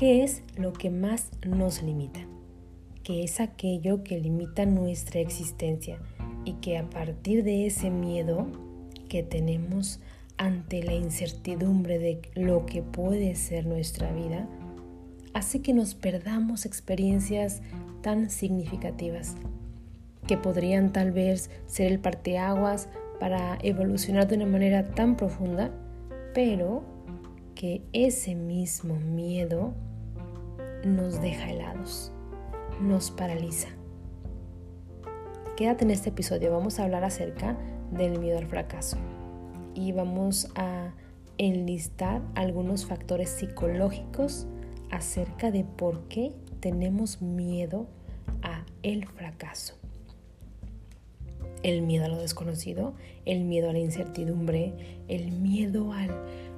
¿qué es lo que más nos limita? ¿Qué es aquello que limita nuestra existencia y que a partir de ese miedo que tenemos ante la incertidumbre de lo que puede ser nuestra vida, hace que nos perdamos experiencias tan significativas que podrían tal vez ser el parteaguas para evolucionar de una manera tan profunda, pero que ese mismo miedo nos deja helados, nos paraliza. Quédate en este episodio, vamos a hablar acerca del miedo al fracaso y vamos a enlistar algunos factores psicológicos acerca de por qué tenemos miedo a el fracaso. El miedo a lo desconocido, el miedo a la incertidumbre, el miedo al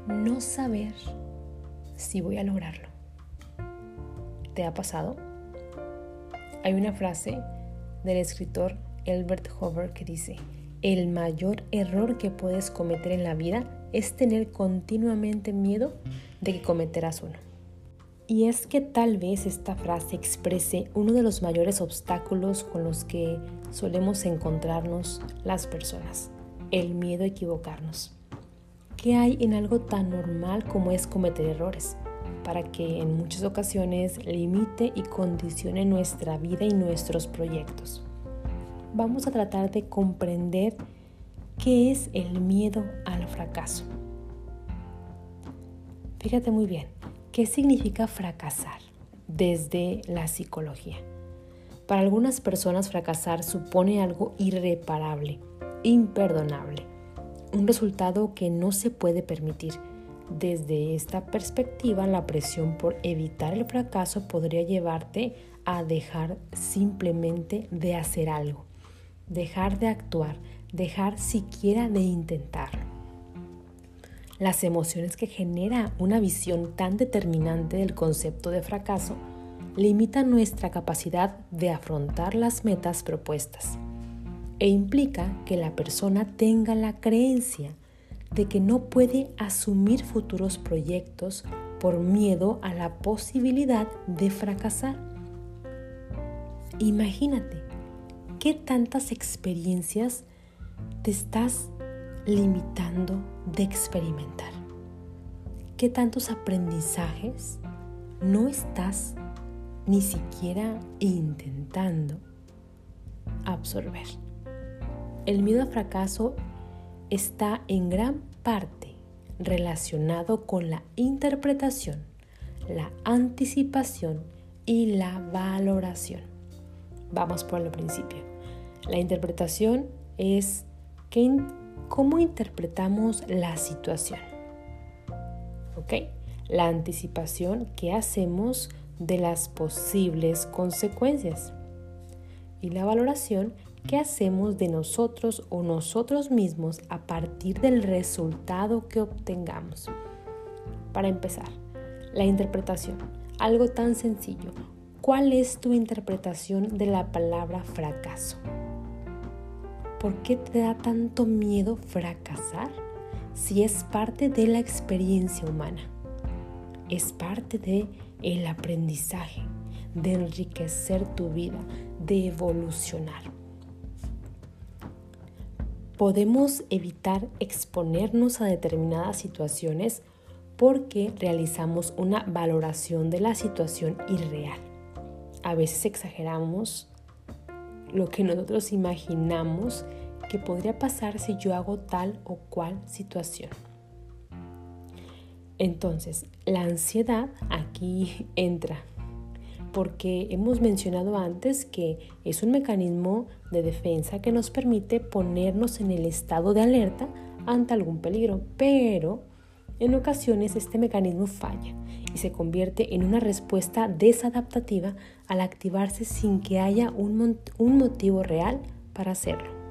no saber si voy a lograrlo. ¿Te ha pasado? Hay una frase del escritor Albert Hoover que dice, el mayor error que puedes cometer en la vida es tener continuamente miedo de que cometerás uno. Y es que tal vez esta frase exprese uno de los mayores obstáculos con los que solemos encontrarnos las personas, el miedo a equivocarnos. ¿Qué hay en algo tan normal como es cometer errores? Para que en muchas ocasiones limite y condicione nuestra vida y nuestros proyectos. Vamos a tratar de comprender qué es el miedo al fracaso. Fíjate muy bien, ¿qué significa fracasar desde la psicología? Para algunas personas fracasar supone algo irreparable, imperdonable un resultado que no se puede permitir. Desde esta perspectiva, la presión por evitar el fracaso podría llevarte a dejar simplemente de hacer algo, dejar de actuar, dejar siquiera de intentarlo. Las emociones que genera una visión tan determinante del concepto de fracaso limitan nuestra capacidad de afrontar las metas propuestas e implica que la persona tenga la creencia de que no puede asumir futuros proyectos por miedo a la posibilidad de fracasar. Imagínate qué tantas experiencias te estás limitando de experimentar. ¿Qué tantos aprendizajes no estás ni siquiera intentando absorber? El miedo al fracaso está en gran parte relacionado con la interpretación, la anticipación y la valoración. Vamos por el principio. La interpretación es cómo interpretamos la situación. ¿Ok? La anticipación que hacemos de las posibles consecuencias. Y la valoración ¿Qué hacemos de nosotros o nosotros mismos a partir del resultado que obtengamos? Para empezar, la interpretación. Algo tan sencillo. ¿Cuál es tu interpretación de la palabra fracaso? ¿Por qué te da tanto miedo fracasar si es parte de la experiencia humana? Es parte de el aprendizaje, de enriquecer tu vida, de evolucionar podemos evitar exponernos a determinadas situaciones porque realizamos una valoración de la situación irreal. A veces exageramos lo que nosotros imaginamos que podría pasar si yo hago tal o cual situación. Entonces, la ansiedad aquí entra porque hemos mencionado antes que es un mecanismo de defensa que nos permite ponernos en el estado de alerta ante algún peligro, pero en ocasiones este mecanismo falla y se convierte en una respuesta desadaptativa al activarse sin que haya un, un motivo real para hacerlo.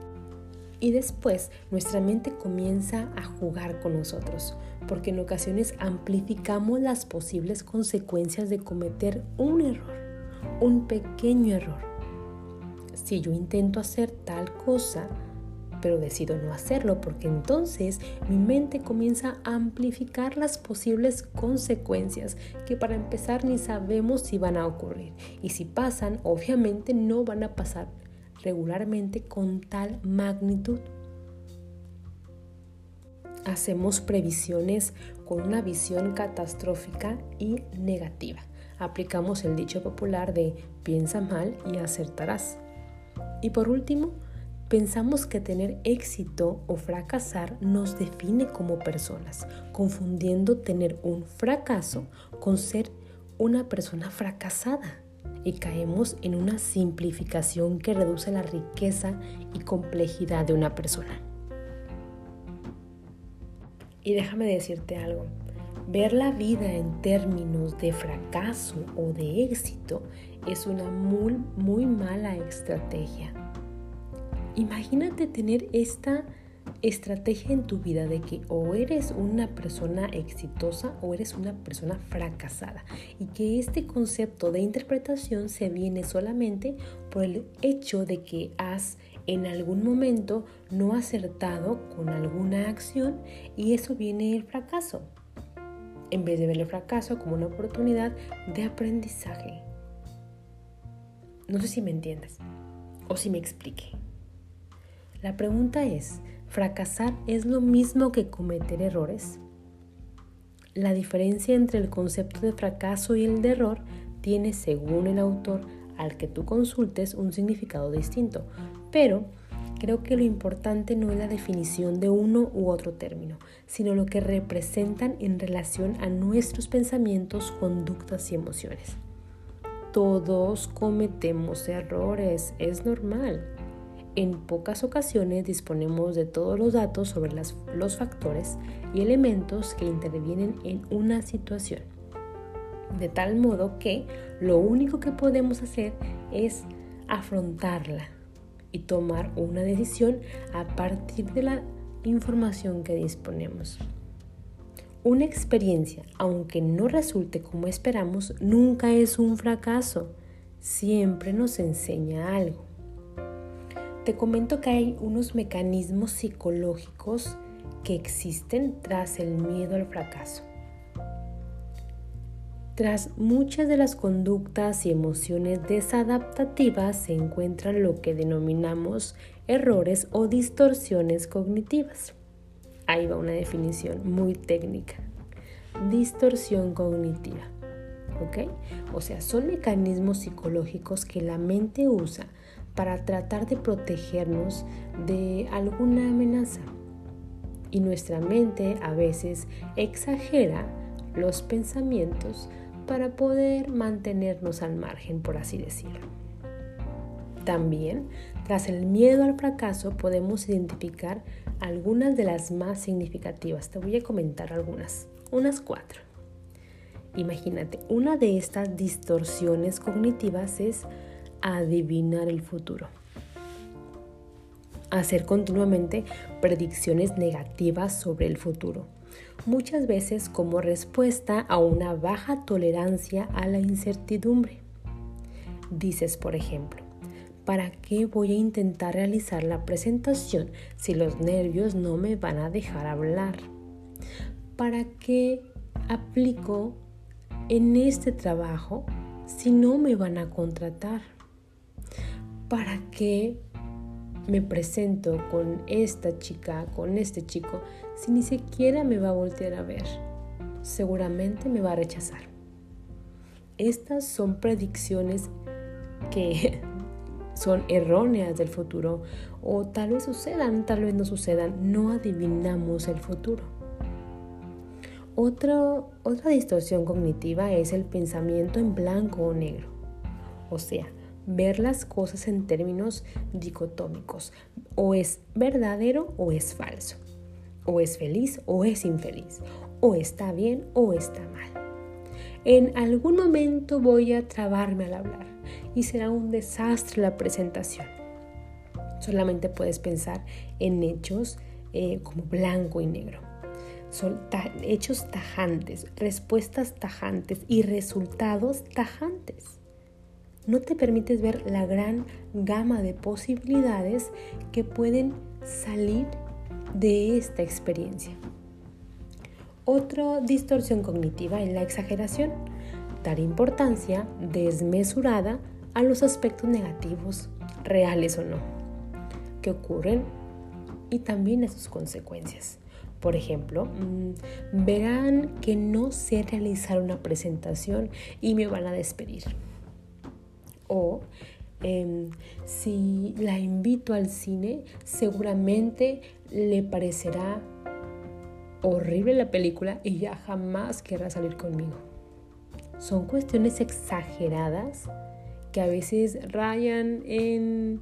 Y después nuestra mente comienza a jugar con nosotros, porque en ocasiones amplificamos las posibles consecuencias de cometer un error, un pequeño error. Si yo intento hacer tal cosa, pero decido no hacerlo porque entonces mi mente comienza a amplificar las posibles consecuencias que para empezar ni sabemos si van a ocurrir y si pasan obviamente no van a pasar regularmente con tal magnitud. Hacemos previsiones con una visión catastrófica y negativa. Aplicamos el dicho popular de piensa mal y acertarás. Y por último, Pensamos que tener éxito o fracasar nos define como personas, confundiendo tener un fracaso con ser una persona fracasada. Y caemos en una simplificación que reduce la riqueza y complejidad de una persona. Y déjame decirte algo, ver la vida en términos de fracaso o de éxito es una muy, mala estrategia Imagínate tener esta estrategia en tu vida de que o eres una persona exitosa o eres una persona fracasada y que este concepto de interpretación se viene solamente por el hecho de que has en algún momento no acertado con alguna acción y eso viene el fracaso en vez de ver el fracaso como una oportunidad de aprendizaje. No sé si me entiendes o si me explique. La pregunta es, ¿fracasar es lo mismo que cometer errores? La diferencia entre el concepto de fracaso y el de error tiene, según el autor al que tú consultes, un significado distinto, pero creo que lo importante no es la definición de uno u otro término, sino lo que representan en relación a nuestros pensamientos, conductas y emociones. Todos cometemos errores, es normal. En pocas ocasiones disponemos de todos los datos sobre los factores y elementos que intervienen en una situación. De tal modo que lo único que podemos hacer es afrontarla y tomar una decisión a partir de la información que disponemos. Una experiencia, aunque no resulte como esperamos, nunca es un fracaso. Siempre nos enseña algo te comento que hay unos mecanismos psicológicos que existen tras el miedo al fracaso. Tras muchas de las conductas y emociones desadaptativas se encuentran lo que denominamos errores o distorsiones cognitivas. Ahí va una definición muy técnica. Distorsión cognitiva. ¿Ok? O sea, son mecanismos psicológicos que la mente usa para tratar de protegernos de alguna amenaza. Y nuestra mente a veces exagera los pensamientos para poder mantenernos al margen, por así decirlo. También, tras el miedo al fracaso, podemos identificar algunas de las más significativas. Te voy a comentar algunas, unas cuatro. Imagínate, una de estas distorsiones cognitivas es adivinar el futuro. Hacer continuamente predicciones negativas sobre el futuro, muchas veces como respuesta a una baja tolerancia a la incertidumbre. Dices, por ejemplo, ¿para qué voy a intentar realizar la presentación si los nervios no me van a dejar hablar? ¿Para qué aplico en este trabajo si no me van a contratar? ¿Para qué me presento con esta chica, con este chico, si ni siquiera me va a voltear a ver? Seguramente me va a rechazar. Estas son predicciones que son erróneas del futuro o tal vez sucedan, tal vez no sucedan. No adivinamos el futuro. otra distorsión cognitiva es el pensamiento en blanco o negro. O sea, ver las cosas en términos dicotómicos. O es verdadero o es falso. O es feliz o es infeliz. O está bien o está mal. En algún momento voy a trabarme al hablar y será un desastre la presentación. Solamente puedes pensar en hechos eh, como blanco y negro. Son hechos tajantes, respuestas tajantes y resultados tajantes no te permites ver la gran gama de posibilidades que pueden salir de esta experiencia. Otra distorsión cognitiva es la exageración, dar importancia desmesurada a los aspectos negativos, reales o no, que ocurren y también a sus consecuencias. Por ejemplo, mm, verán que no sé realizar una presentación y me van a despedir. O em, si la invito al cine, seguramente le parecerá horrible la película y ya jamás querrá salir conmigo. Son cuestiones exageradas que a veces rayan en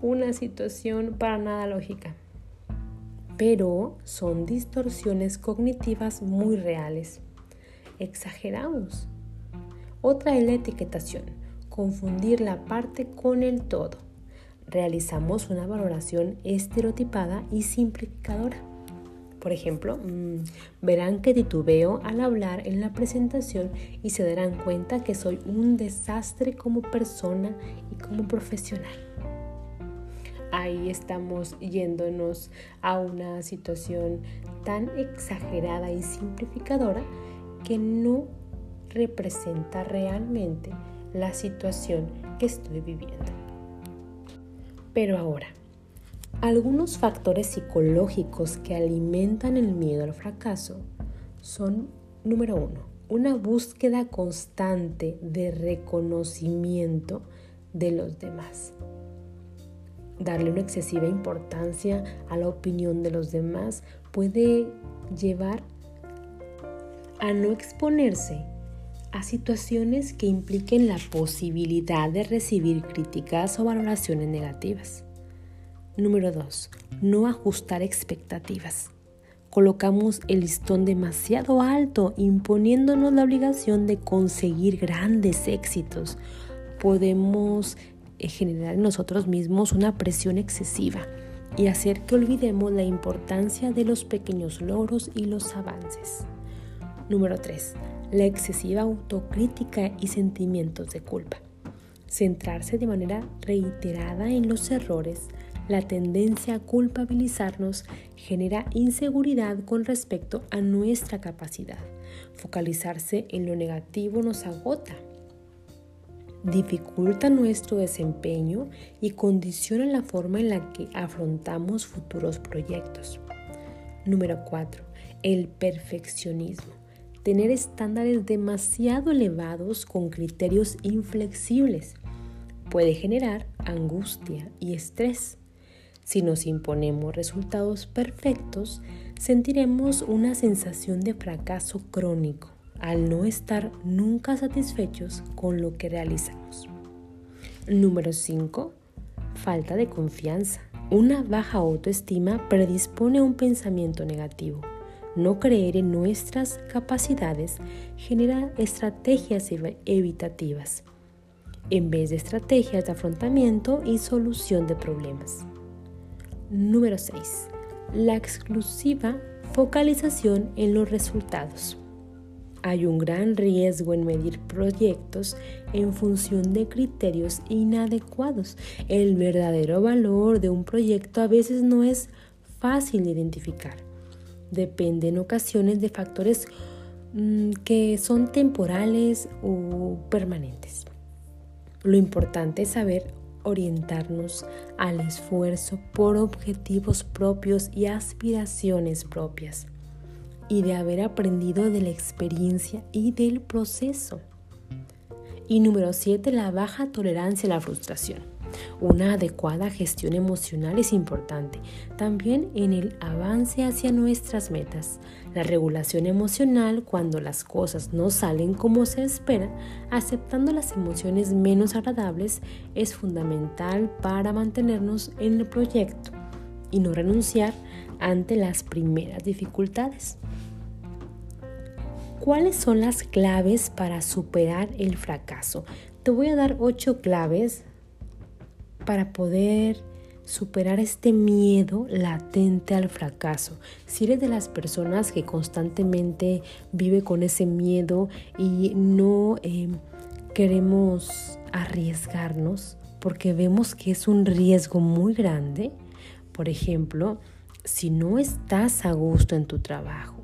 una situación para nada lógica, pero son distorsiones cognitivas muy reales. Exageramos. Otra es la etiquetación, confundir la parte con el todo. Realizamos una valoración estereotipada y simplificadora. Por ejemplo, mm, verán que titubeo al hablar en la presentación y se darán cuenta que soy un desastre como persona y como profesional. Ahí estamos yéndonos a una situación tan exagerada y simplificadora que no representa realmente la situación que estoy viviendo. Pero ahora, algunos factores psicológicos que alimentan el miedo al fracaso son, número uno, una búsqueda constante de reconocimiento de los demás. Darle una excesiva importancia a la opinión de los demás puede llevar a no exponerse a situaciones que impliquen la posibilidad de recibir críticas o valoraciones negativas. Número 2. No ajustar expectativas. Colocamos el listón demasiado alto, imponiéndonos la obligación de conseguir grandes éxitos. Podemos eh, generar en nosotros mismos una presión excesiva y hacer que olvidemos la importancia de los pequeños logros y los avances. Número 3. La excesiva autocrítica y sentimientos de culpa. Centrarse de manera reiterada en los errores la tendencia a culpabilizarnos genera inseguridad con respecto a nuestra capacidad. Focalizarse en lo negativo nos agota, dificulta nuestro desempeño y condiciona la forma en la que afrontamos futuros proyectos. Número 4. El perfeccionismo. Tener estándares demasiado elevados con criterios inflexibles puede generar angustia y estrés. Si nos imponemos resultados perfectos, sentiremos una sensación de fracaso crónico al no estar nunca satisfechos con lo que realizamos. Número 5. Falta de confianza. Una baja autoestima predispone a un pensamiento negativo. No creer en nuestras capacidades genera estrategias evitativas en vez de estrategias de afrontamiento y solución de problemas. Número 6. La exclusiva focalización en los resultados. Hay un gran riesgo en medir proyectos en función de criterios inadecuados. El verdadero valor de un proyecto a veces no es fácil de identificar. Depende en ocasiones de factores mm, que son temporales o permanentes. Lo importante es saber orientarnos al esfuerzo por objetivos propios y aspiraciones propias y de haber aprendido de la experiencia y del proceso. Y número 7, la baja tolerancia a la frustración. Una adecuada gestión emocional es importante, también en el avance hacia nuestras metas. La regulación emocional cuando las cosas no salen como se espera, aceptando las emociones menos agradables, es fundamental para mantenernos en el proyecto y no renunciar ante las primeras dificultades. ¿Cuáles son las claves para superar el fracaso? Te voy a dar ocho claves para poder superar este miedo latente al fracaso. Si eres de las personas que constantemente vive con ese miedo y no eh, queremos arriesgarnos porque vemos que es un riesgo muy grande, Por ejemplo, si no estás a gusto en tu trabajo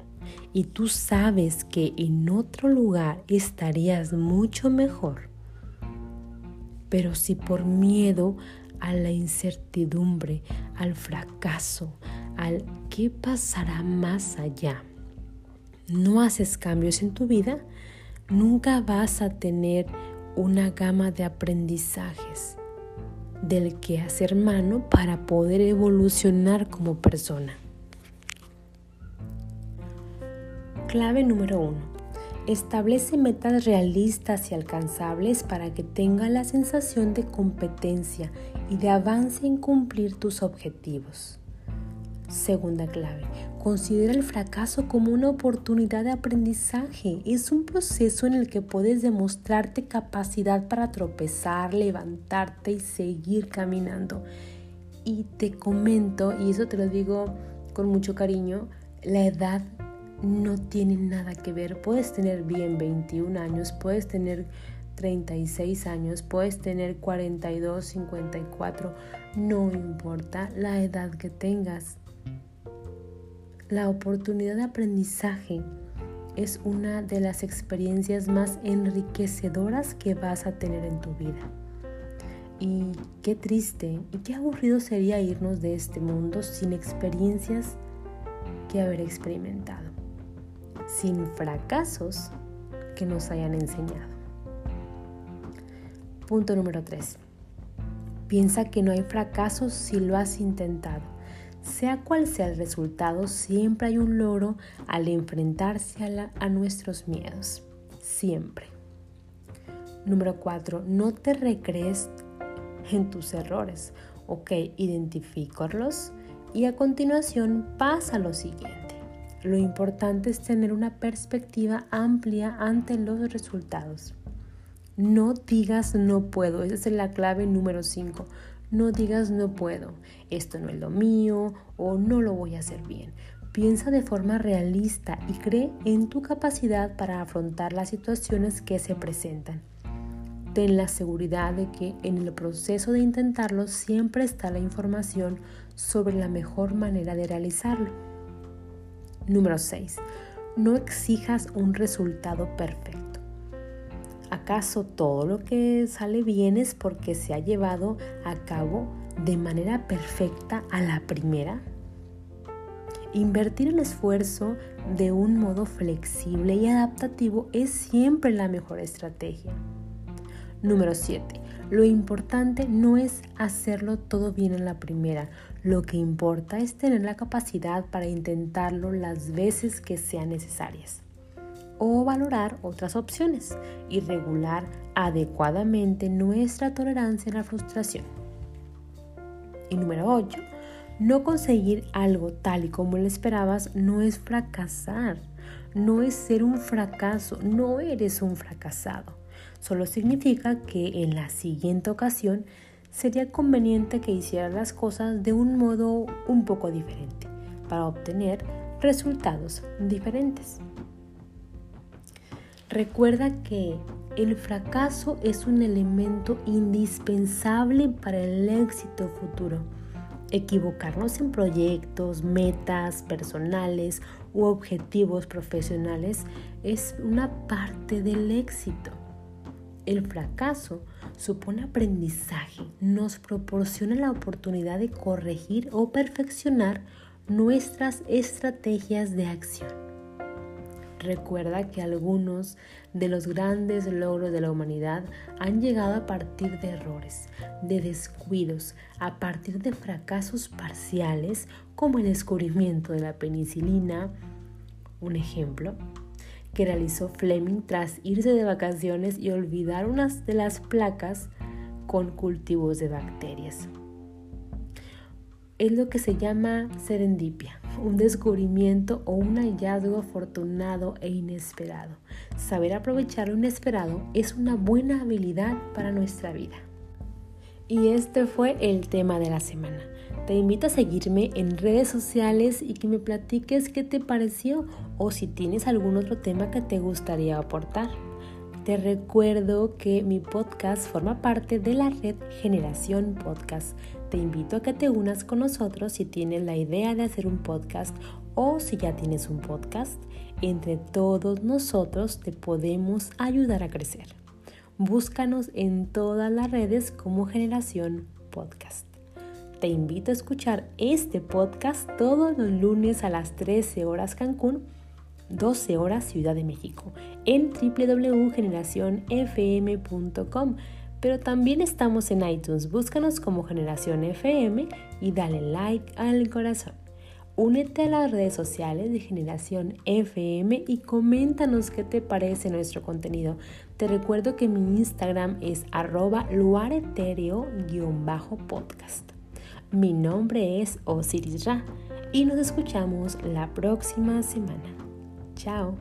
y tú sabes que en otro lugar estarías mucho mejor, pero si por miedo a la incertidumbre, al fracaso, al qué pasará más allá, no haces cambios en tu vida, nunca vas a tener una gama de aprendizajes del que hacer mano para poder evolucionar como persona. Clave número uno. Establece metas realistas y alcanzables para que tenga la sensación de competencia y de avance en cumplir tus objetivos. Segunda clave, considera el fracaso como una oportunidad de aprendizaje. Es un proceso en el que puedes demostrarte capacidad para tropezar, levantarte y seguir caminando. Y te comento, y eso te lo digo con mucho cariño, la edad no tiene nada que ver. Puedes tener bien 21 años, puedes tener 36 años, puedes tener 42, 54, no importa la edad que tengas la oportunidad de aprendizaje es una de las experiencias más enriquecedoras que vas a tener en tu vida. Y qué triste y qué aburrido sería irnos de este mundo sin experiencias que haber experimentado, sin fracasos que nos hayan enseñado. Punto número 3. Piensa que no hay fracasos si lo has intentado sea cual sea el resultado, siempre hay un logro al enfrentarse a, nuestros miedos. Siempre. Número 4. No te recrees en tus errores. Ok, identifícalos y a continuación pasa lo siguiente. Lo importante es tener una perspectiva amplia ante los resultados. No digas no puedo, esa es la clave número 5. No digas no puedo, esto no es lo mío o no lo voy a hacer bien. Piensa de forma realista y cree en tu capacidad para afrontar las situaciones que se presentan. Ten la seguridad de que en el proceso de intentarlo siempre está la información sobre la mejor manera de realizarlo. Número 6. No exijas un resultado perfecto. ¿Acaso todo lo que sale bien es porque se ha llevado a cabo de manera perfecta a la primera? Invertir el esfuerzo de un modo flexible y adaptativo es siempre la mejor estrategia. Número 7. Lo importante no es hacerlo todo bien en la primera, lo que importa es tener la capacidad para intentarlo las veces que sean necesarias o valorar otras opciones y regular adecuadamente nuestra tolerancia a la frustración. Y número 8. No conseguir algo tal y como lo esperabas no es fracasar, no es ser un fracaso, no eres un fracasado. Solo significa que en la siguiente ocasión sería conveniente que hicieras las cosas de un modo un poco diferente para obtener resultados diferentes. Recuerda que el fracaso es un elemento indispensable para el éxito futuro. Equivocarnos en proyectos, metas personales u objetivos profesionales es una parte del éxito. El fracaso supone aprendizaje, nos proporciona la oportunidad de corregir o perfeccionar nuestras estrategias de acción. Recuerda que algunos de los grandes logros de la humanidad han llegado a partir de errores, de descuidos, a partir de fracasos parciales como el descubrimiento de la penicilina, un ejemplo, que realizó Fleming tras irse de vacaciones y olvidar unas de las placas con cultivos de bacterias. Es lo que se llama serendipia un descubrimiento o un hallazgo afortunado e inesperado. Saber aprovechar lo inesperado es una buena habilidad para nuestra vida. Y este fue el tema de la semana. Te invito a seguirme en redes sociales y que me platiques qué te pareció o si tienes algún otro tema que te gustaría aportar. Te recuerdo que mi podcast forma parte de la red Generación Podcast Te invito a que te unas con nosotros si tienes la idea de hacer un podcast o si ya tienes un podcast. Entre todos nosotros te podemos ayudar a crecer. Búscanos en todas las redes como Generación Podcast. Te invito a escuchar este podcast todos los lunes a las 13 horas Cancún, 12 horas Ciudad de México, en www.generacionfm.com. Pero también estamos en iTunes. Búscanos como Generación FM y dale like al corazón. Únete a las redes sociales de Generación FM y coméntanos qué te parece nuestro contenido. Te recuerdo que mi Instagram es arroba luaretereo-podcast. Mi nombre es Osiris Ra y nos escuchamos la próxima semana. Chao.